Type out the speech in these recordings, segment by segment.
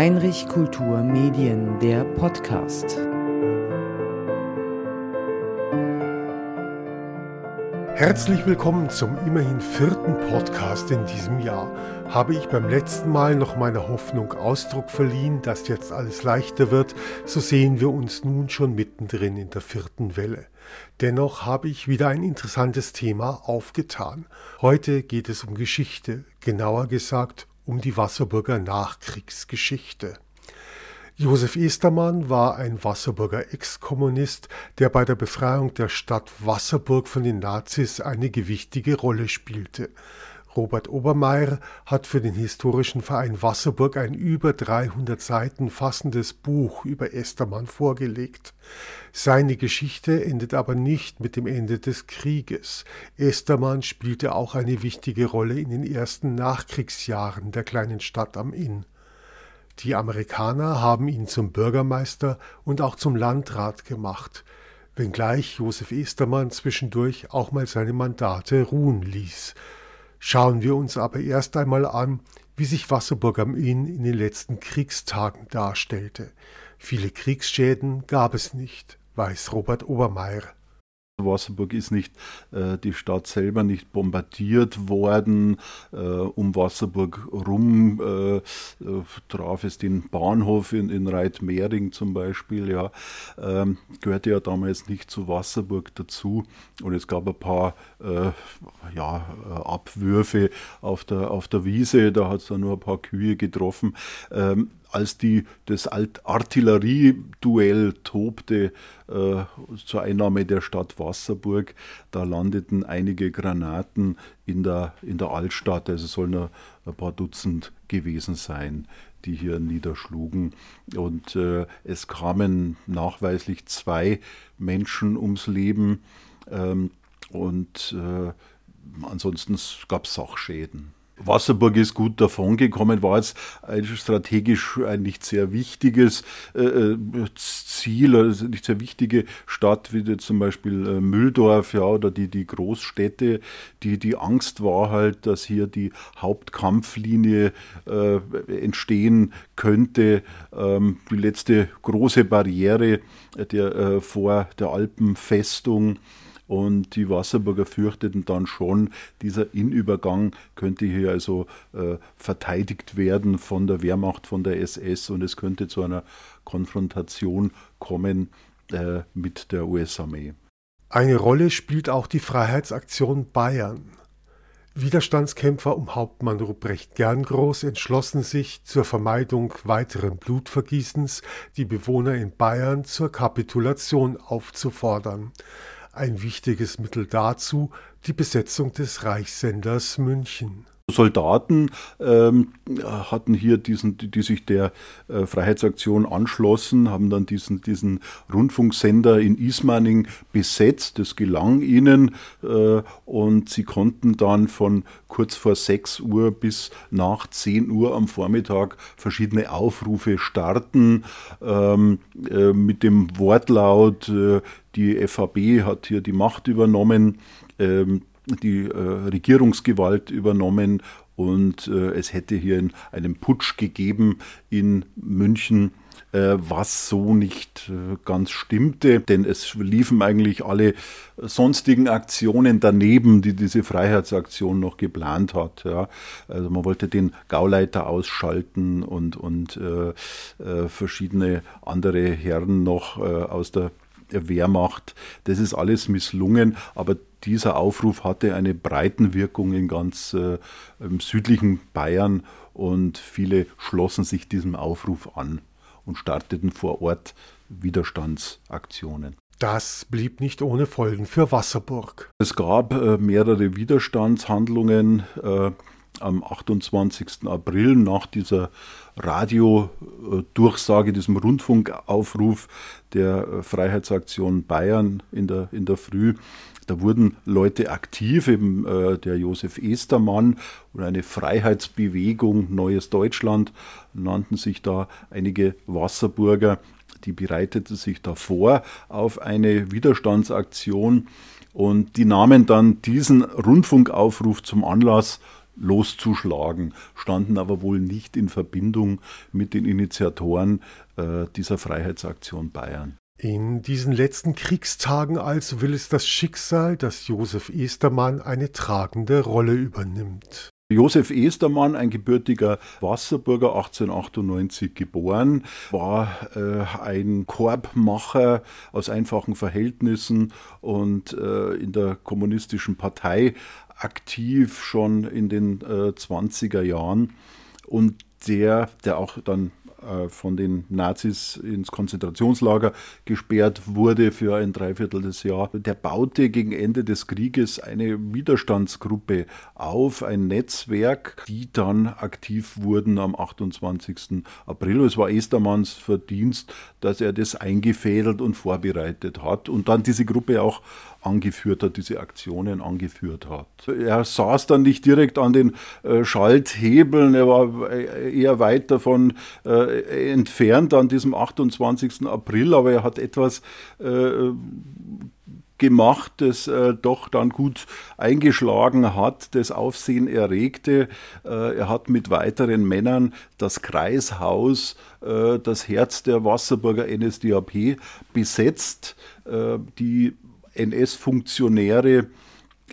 Heinrich Kultur Medien, der Podcast. Herzlich willkommen zum immerhin vierten Podcast in diesem Jahr. Habe ich beim letzten Mal noch meiner Hoffnung Ausdruck verliehen, dass jetzt alles leichter wird, so sehen wir uns nun schon mittendrin in der vierten Welle. Dennoch habe ich wieder ein interessantes Thema aufgetan. Heute geht es um Geschichte, genauer gesagt um die Wasserburger Nachkriegsgeschichte. Josef Estermann war ein Wasserburger Ex-Kommunist, der bei der Befreiung der Stadt Wasserburg von den Nazis eine gewichtige Rolle spielte. Robert Obermeier hat für den historischen Verein Wasserburg ein über 300 Seiten fassendes Buch über Estermann vorgelegt. Seine Geschichte endet aber nicht mit dem Ende des Krieges. Estermann spielte auch eine wichtige Rolle in den ersten Nachkriegsjahren der kleinen Stadt am Inn. Die Amerikaner haben ihn zum Bürgermeister und auch zum Landrat gemacht, wenngleich Josef Estermann zwischendurch auch mal seine Mandate ruhen ließ. Schauen wir uns aber erst einmal an, wie sich Wasserburg am Inn in den letzten Kriegstagen darstellte. Viele Kriegsschäden gab es nicht, weiß Robert Obermeier. Wasserburg ist nicht, äh, die Stadt selber nicht bombardiert worden. Äh, um Wasserburg rum äh, äh, traf es den Bahnhof in, in Reitmering zum Beispiel. Ja, ähm, gehörte ja damals nicht zu Wasserburg dazu. Und es gab ein paar äh, ja, Abwürfe auf der, auf der Wiese. Da hat es dann nur ein paar Kühe getroffen. Ähm, als die, das Artillerieduell tobte äh, zur Einnahme der Stadt Wasserburg, da landeten einige Granaten in der, in der Altstadt, also sollen ein, ein paar Dutzend gewesen sein die hier niederschlugen. Und äh, es kamen nachweislich zwei Menschen ums Leben ähm, und äh, ansonsten gab es Sachschäden. Wasserburg ist gut davongekommen, war jetzt ein strategisch ein nicht sehr wichtiges äh, äh Ziel, also nicht sehr wichtige Stadt, wie zum Beispiel äh, Mülldorf, ja, oder die, die Großstädte. Die, die Angst war halt, dass hier die Hauptkampflinie äh, entstehen könnte. Ähm, die letzte große Barriere der, äh, vor der Alpenfestung. Und die Wasserburger fürchteten dann schon, dieser Innenübergang könnte hier also äh, verteidigt werden von der Wehrmacht, von der SS und es könnte zu einer Konfrontation kommen äh, mit der US-Armee. Eine Rolle spielt auch die Freiheitsaktion Bayern. Widerstandskämpfer um Hauptmann Ruprecht Gerngroß entschlossen sich zur Vermeidung weiteren Blutvergießens, die Bewohner in Bayern zur Kapitulation aufzufordern. Ein wichtiges Mittel dazu die Besetzung des Reichssenders München. Soldaten ähm, hatten hier diesen, die, die sich der äh, Freiheitsaktion anschlossen, haben dann diesen, diesen Rundfunksender in Ismaning besetzt. Das gelang ihnen äh, und sie konnten dann von kurz vor 6 Uhr bis nach 10 Uhr am Vormittag verschiedene Aufrufe starten ähm, äh, mit dem Wortlaut, äh, die FAB hat hier die Macht übernommen. Ähm, die äh, Regierungsgewalt übernommen und äh, es hätte hier einen Putsch gegeben in München äh, was so nicht ganz stimmte, denn es liefen eigentlich alle sonstigen Aktionen daneben, die diese Freiheitsaktion noch geplant hat. Ja. Also man wollte den Gauleiter ausschalten und, und äh, äh, verschiedene andere Herren noch äh, aus der Wehrmacht. Das ist alles misslungen, aber dieser Aufruf hatte eine Breitenwirkung in ganz äh, im südlichen Bayern und viele schlossen sich diesem Aufruf an und starteten vor Ort Widerstandsaktionen. Das blieb nicht ohne Folgen für Wasserburg. Es gab äh, mehrere Widerstandshandlungen. Äh, am 28. April nach dieser Radiodurchsage, diesem Rundfunkaufruf der äh, Freiheitsaktion Bayern in der, in der Früh. Da wurden Leute aktiv, eben äh, der Josef Estermann und eine Freiheitsbewegung Neues Deutschland nannten sich da einige Wasserburger. Die bereiteten sich davor auf eine Widerstandsaktion und die nahmen dann diesen Rundfunkaufruf zum Anlass, loszuschlagen, standen aber wohl nicht in Verbindung mit den Initiatoren äh, dieser Freiheitsaktion Bayern. In diesen letzten Kriegstagen also will es das Schicksal, dass Josef Estermann eine tragende Rolle übernimmt. Josef Estermann, ein gebürtiger Wasserburger, 1898 geboren, war äh, ein Korbmacher aus einfachen Verhältnissen und äh, in der kommunistischen Partei aktiv schon in den äh, 20er Jahren und der, der auch dann von den Nazis ins Konzentrationslager gesperrt wurde für ein Dreiviertel des Jahr. Der baute gegen Ende des Krieges eine Widerstandsgruppe auf, ein Netzwerk, die dann aktiv wurden am 28. April. Es war Estermanns Verdienst, dass er das eingefädelt und vorbereitet hat und dann diese Gruppe auch angeführt hat, diese Aktionen angeführt hat. Er saß dann nicht direkt an den äh, Schalthebeln, er war äh, eher weit davon äh, entfernt an diesem 28. April, aber er hat etwas gemacht, das äh, doch dann gut eingeschlagen hat, das Aufsehen erregte. Äh, er hat mit weiteren Männern das Kreishaus, äh, das Herz der Wasserburger NSDAP besetzt. Die NS-Funktionäre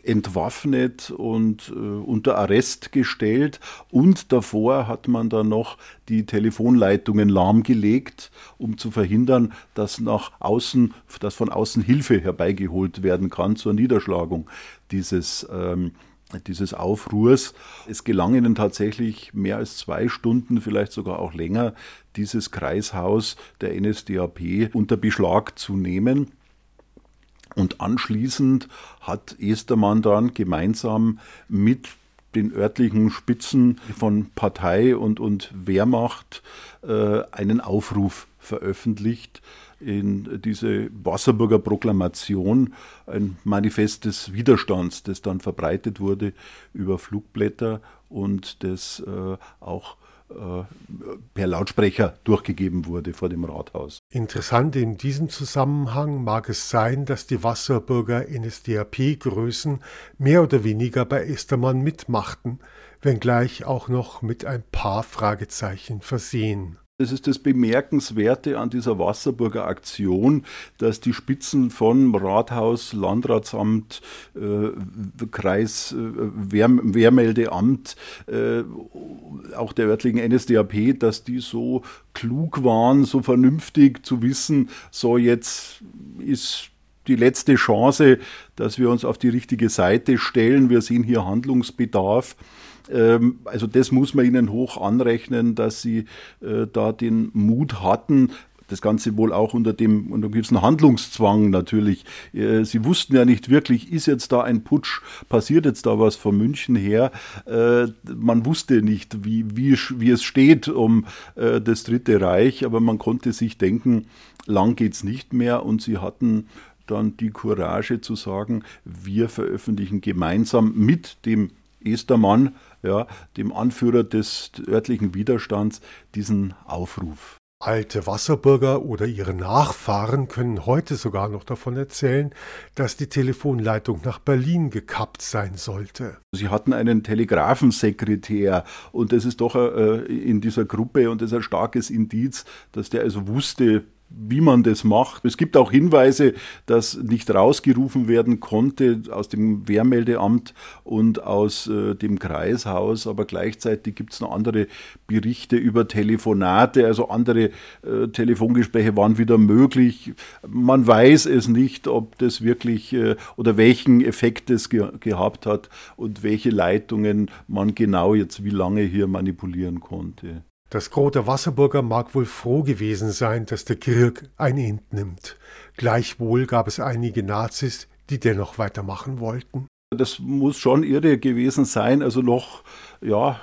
entwaffnet und äh, unter Arrest gestellt und davor hat man dann noch die Telefonleitungen lahmgelegt, um zu verhindern, dass nach außen, dass von außen Hilfe herbeigeholt werden kann zur Niederschlagung dieses ähm, dieses Aufruhrs. Es gelang ihnen tatsächlich mehr als zwei Stunden, vielleicht sogar auch länger, dieses Kreishaus der NSDAP unter Beschlag zu nehmen. Und anschließend hat Estermann dann gemeinsam mit den örtlichen Spitzen von Partei und, und Wehrmacht äh, einen Aufruf veröffentlicht in diese Wasserburger Proklamation, ein Manifest des Widerstands, das dann verbreitet wurde über Flugblätter und das äh, auch per Lautsprecher durchgegeben wurde vor dem Rathaus. Interessant in diesem Zusammenhang mag es sein, dass die Wasserburger NSDAP-Größen mehr oder weniger bei Estermann mitmachten, wenngleich auch noch mit ein paar Fragezeichen versehen. Das ist das Bemerkenswerte an dieser Wasserburger Aktion, dass die Spitzen von Rathaus, Landratsamt, äh, Kreis, äh, Wehr, Wehrmeldeamt, äh, auch der örtlichen NSDAP, dass die so klug waren, so vernünftig zu wissen, so jetzt ist die letzte Chance, dass wir uns auf die richtige Seite stellen. Wir sehen hier Handlungsbedarf. Ähm, also das muss man ihnen hoch anrechnen, dass sie äh, da den Mut hatten, das Ganze wohl auch unter dem unter gewissen Handlungszwang natürlich. Äh, sie wussten ja nicht wirklich, ist jetzt da ein Putsch, passiert jetzt da was von München her. Äh, man wusste nicht, wie, wie, wie es steht um das Dritte Reich, aber man konnte sich denken, lang geht's nicht mehr und sie hatten dann die Courage zu sagen, wir veröffentlichen gemeinsam mit dem Estermann ja, dem Anführer des örtlichen Widerstands diesen Aufruf. Alte Wasserburger oder ihre Nachfahren können heute sogar noch davon erzählen, dass die Telefonleitung nach Berlin gekappt sein sollte. Sie hatten einen Telegrafensekretär und das ist doch äh, in dieser Gruppe und das ist ein starkes Indiz, dass der also wusste, wie man das macht. Es gibt auch Hinweise, dass nicht rausgerufen werden konnte aus dem Wehrmeldeamt und aus äh, dem Kreishaus, aber gleichzeitig gibt es noch andere Berichte über Telefonate, also andere äh, Telefongespräche waren wieder möglich. Man weiß es nicht, ob das wirklich äh, oder welchen Effekt es ge gehabt hat und welche Leitungen man genau jetzt wie lange hier manipulieren konnte. Das Gros der Wasserburger mag wohl froh gewesen sein, dass der Krieg ein Ende nimmt. Gleichwohl gab es einige Nazis, die dennoch weitermachen wollten. Das muss schon irre gewesen sein. Also noch, ja,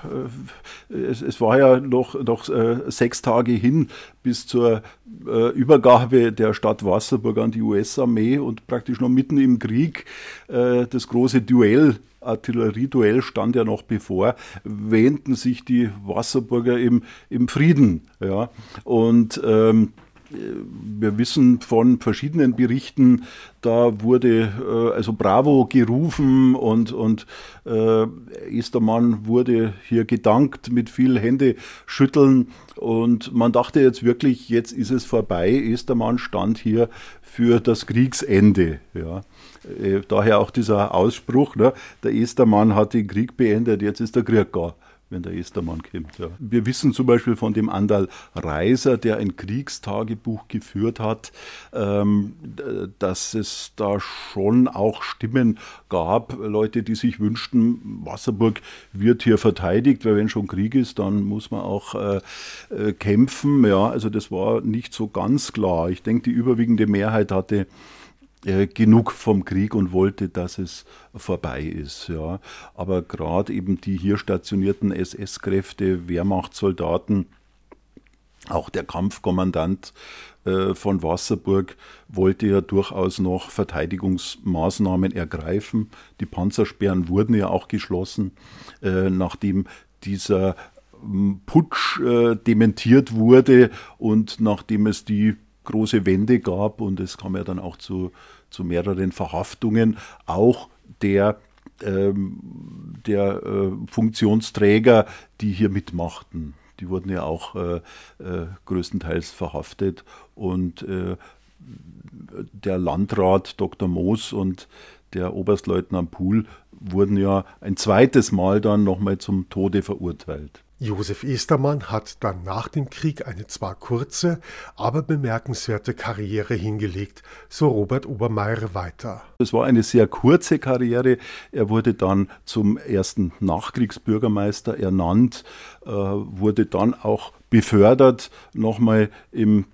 äh, es, es war ja noch, noch äh, sechs Tage hin bis zur äh, Übergabe der Stadt Wasserburg an die US-Armee und praktisch noch mitten im Krieg das große Duell Artillerieduell stand ja noch bevor, wähnten sich die Wasserburger im, im Frieden. Ja. Und ähm, wir wissen von verschiedenen Berichten, da wurde äh, also Bravo gerufen und, und äh, Estermann wurde hier gedankt mit viel Hände schütteln und man dachte jetzt wirklich, jetzt ist es vorbei. Estermann stand hier für das Kriegsende. Ja. Äh, daher auch dieser Ausspruch, ne, der Estermann hat den Krieg beendet, jetzt ist der Krieg gar wenn der Estermann kommt. Ja. Wir wissen zum Beispiel von dem Andal Reiser, der ein Kriegstagebuch geführt hat, ähm, dass es da schon auch Stimmen gab, Leute, die sich wünschten, Wasserburg wird hier verteidigt, weil wenn schon Krieg ist, dann muss man auch äh, äh kämpfen. Ja, also das war nicht so ganz klar. Ich denke, die überwiegende Mehrheit hatte äh, genug vom Krieg und wollte, dass es vorbei ist. Ja. Aber gerade eben die hier stationierten SS-Kräfte, Wehrmachtssoldaten, auch der Kampfkommandant äh, von Wasserburg wollte ja durchaus noch Verteidigungsmaßnahmen ergreifen. Die Panzersperren wurden ja auch geschlossen, äh, nachdem dieser Putsch äh, dementiert wurde und nachdem es die große Wende gab und es kam ja dann auch zu, zu mehreren Verhaftungen, auch der, ähm, der äh, Funktionsträger, die hier mitmachten. Die wurden ja auch äh, äh, größtenteils verhaftet und äh, der Landrat Dr. Moos und der Oberstleutnant Pohl wurden ja ein zweites Mal dann nochmal zum Tode verurteilt. Josef Estermann hat dann nach dem Krieg eine zwar kurze, aber bemerkenswerte Karriere hingelegt, so Robert Obermeier weiter. Es war eine sehr kurze Karriere. Er wurde dann zum ersten Nachkriegsbürgermeister ernannt, äh, wurde dann auch befördert, nochmal im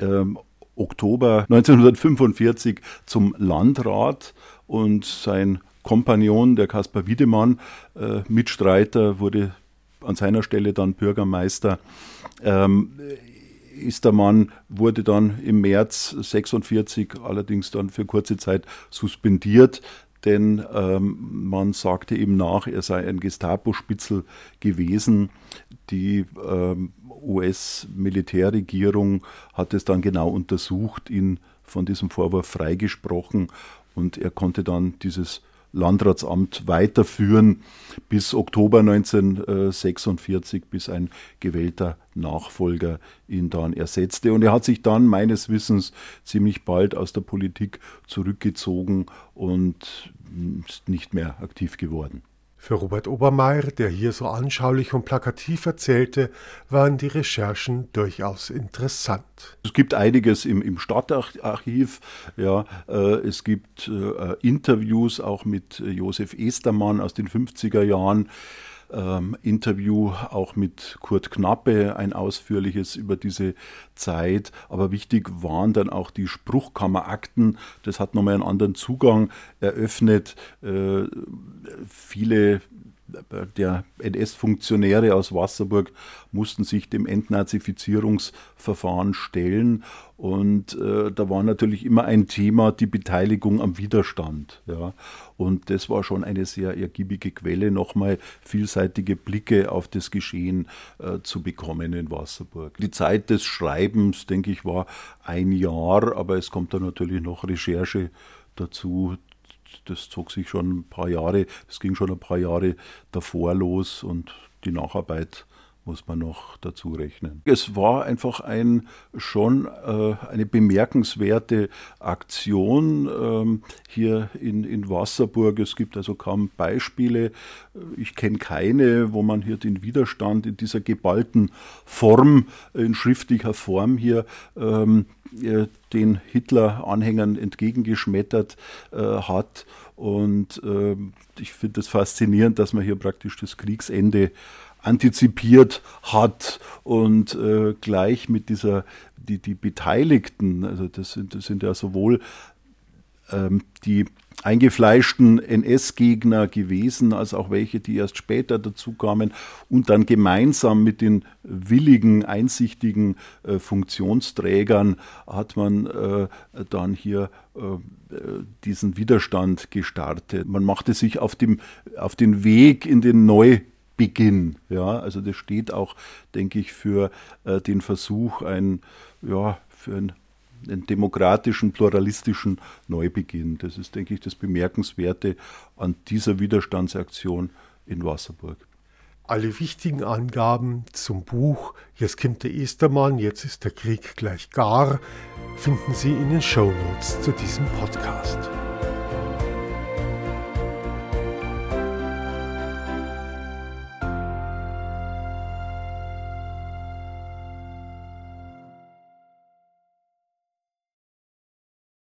ähm, Oktober 1945 zum Landrat und sein Kompagnon, der Kaspar Wiedemann, äh, Mitstreiter, wurde an seiner Stelle dann Bürgermeister. Ähm, Istermann wurde dann im März 46 allerdings dann für kurze Zeit suspendiert, denn ähm, man sagte ihm nach, er sei ein Gestapo-Spitzel gewesen. Die ähm, US-Militärregierung hat es dann genau untersucht, ihn von diesem Vorwurf freigesprochen und er konnte dann dieses Landratsamt weiterführen bis Oktober 1946, bis ein gewählter Nachfolger ihn dann ersetzte. Und er hat sich dann meines Wissens ziemlich bald aus der Politik zurückgezogen und ist nicht mehr aktiv geworden. Für Robert Obermeier, der hier so anschaulich und plakativ erzählte, waren die Recherchen durchaus interessant. Es gibt einiges im, im Stadtarchiv. Ja, äh, es gibt äh, Interviews auch mit Josef Estermann aus den 50er Jahren ähm, Interview auch mit Kurt Knappe, ein ausführliches über diese Zeit. Aber wichtig waren dann auch die Spruchkammerakten. Das hat nochmal einen anderen Zugang eröffnet. Äh, viele der NS-Funktionäre aus Wasserburg mussten sich dem Entnazifizierungsverfahren stellen. Und äh, da war natürlich immer ein Thema die Beteiligung am Widerstand. Ja. Und das war schon eine sehr ergiebige Quelle, nochmal vielseitige Blicke auf das Geschehen äh, zu bekommen in Wasserburg. Die Zeit des Schreibens, denke ich, war ein Jahr, aber es kommt da natürlich noch Recherche dazu, das zog sich schon ein paar Jahre, es ging schon ein paar Jahre davor los und die Nacharbeit muss man noch dazu rechnen. Es war einfach ein, schon äh, eine bemerkenswerte Aktion ähm, hier in, in Wasserburg. Es gibt also kaum Beispiele. Ich kenne keine, wo man hier den Widerstand in dieser geballten Form, in schriftlicher Form hier ähm, äh, den Hitler-Anhängern entgegengeschmettert äh, hat. Und äh, ich finde es faszinierend, dass man hier praktisch das Kriegsende antizipiert hat und äh, gleich mit dieser, die, die Beteiligten, also das sind, das sind ja sowohl ähm, die eingefleischten NS-Gegner gewesen, als auch welche, die erst später dazukamen und dann gemeinsam mit den willigen, einsichtigen äh, Funktionsträgern hat man äh, dann hier äh, diesen Widerstand gestartet. Man machte sich auf, dem, auf den Weg in den Neu Beginn. Ja, also das steht auch, denke ich, für äh, den Versuch, ein, ja, für einen, einen demokratischen, pluralistischen Neubeginn. Das ist, denke ich, das Bemerkenswerte an dieser Widerstandsaktion in Wasserburg. Alle wichtigen Angaben zum Buch Jetzt kommt der Estermann, jetzt ist der Krieg gleich gar, finden Sie in den Shownotes zu diesem Podcast.